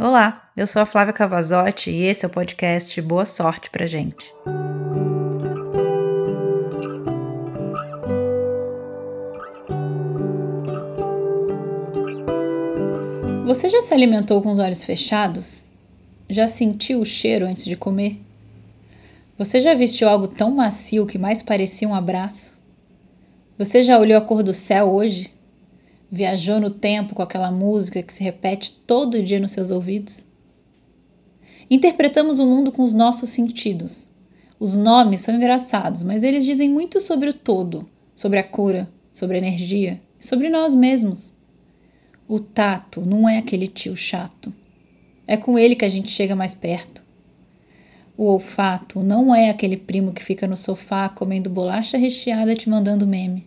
Olá, eu sou a Flávia Cavazotti e esse é o podcast Boa Sorte pra gente. Você já se alimentou com os olhos fechados? Já sentiu o cheiro antes de comer? Você já vestiu algo tão macio que mais parecia um abraço? Você já olhou a cor do céu hoje? Viajou no tempo com aquela música que se repete todo dia nos seus ouvidos? Interpretamos o mundo com os nossos sentidos. Os nomes são engraçados, mas eles dizem muito sobre o todo, sobre a cura, sobre a energia e sobre nós mesmos. O tato não é aquele tio chato. É com ele que a gente chega mais perto. O olfato não é aquele primo que fica no sofá comendo bolacha recheada te mandando meme.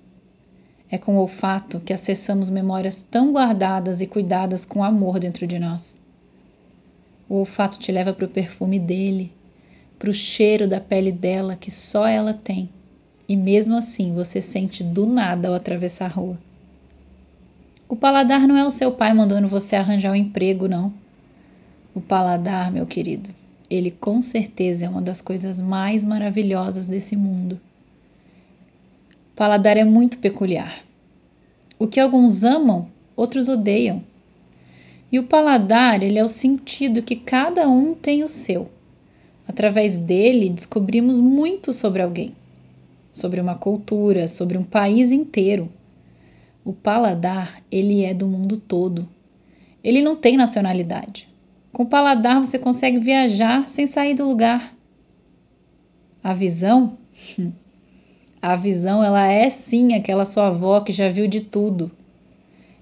É com o olfato que acessamos memórias tão guardadas e cuidadas com amor dentro de nós. O olfato te leva para o perfume dele, para o cheiro da pele dela que só ela tem, e mesmo assim você sente do nada ao atravessar a rua. O paladar não é o seu pai mandando você arranjar um emprego, não. O paladar, meu querido, ele com certeza é uma das coisas mais maravilhosas desse mundo paladar é muito peculiar. O que alguns amam, outros odeiam. E o paladar, ele é o sentido que cada um tem o seu. Através dele, descobrimos muito sobre alguém, sobre uma cultura, sobre um país inteiro. O paladar, ele é do mundo todo. Ele não tem nacionalidade. Com o paladar você consegue viajar sem sair do lugar. A visão A visão, ela é sim aquela sua avó que já viu de tudo.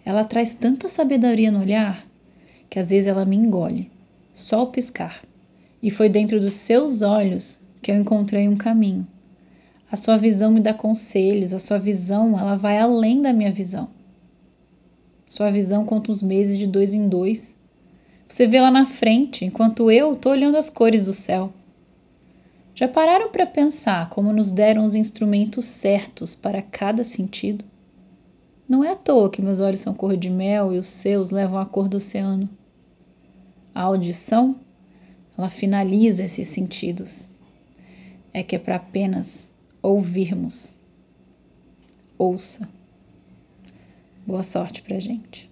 Ela traz tanta sabedoria no olhar que às vezes ela me engole, só o piscar. E foi dentro dos seus olhos que eu encontrei um caminho. A sua visão me dá conselhos, a sua visão, ela vai além da minha visão. Sua visão conta os meses de dois em dois. Você vê lá na frente, enquanto eu estou olhando as cores do céu. Já pararam para pensar como nos deram os instrumentos certos para cada sentido? Não é à toa que meus olhos são cor de mel e os seus levam a cor do oceano. A audição, ela finaliza esses sentidos. É que é para apenas ouvirmos. Ouça. Boa sorte pra gente.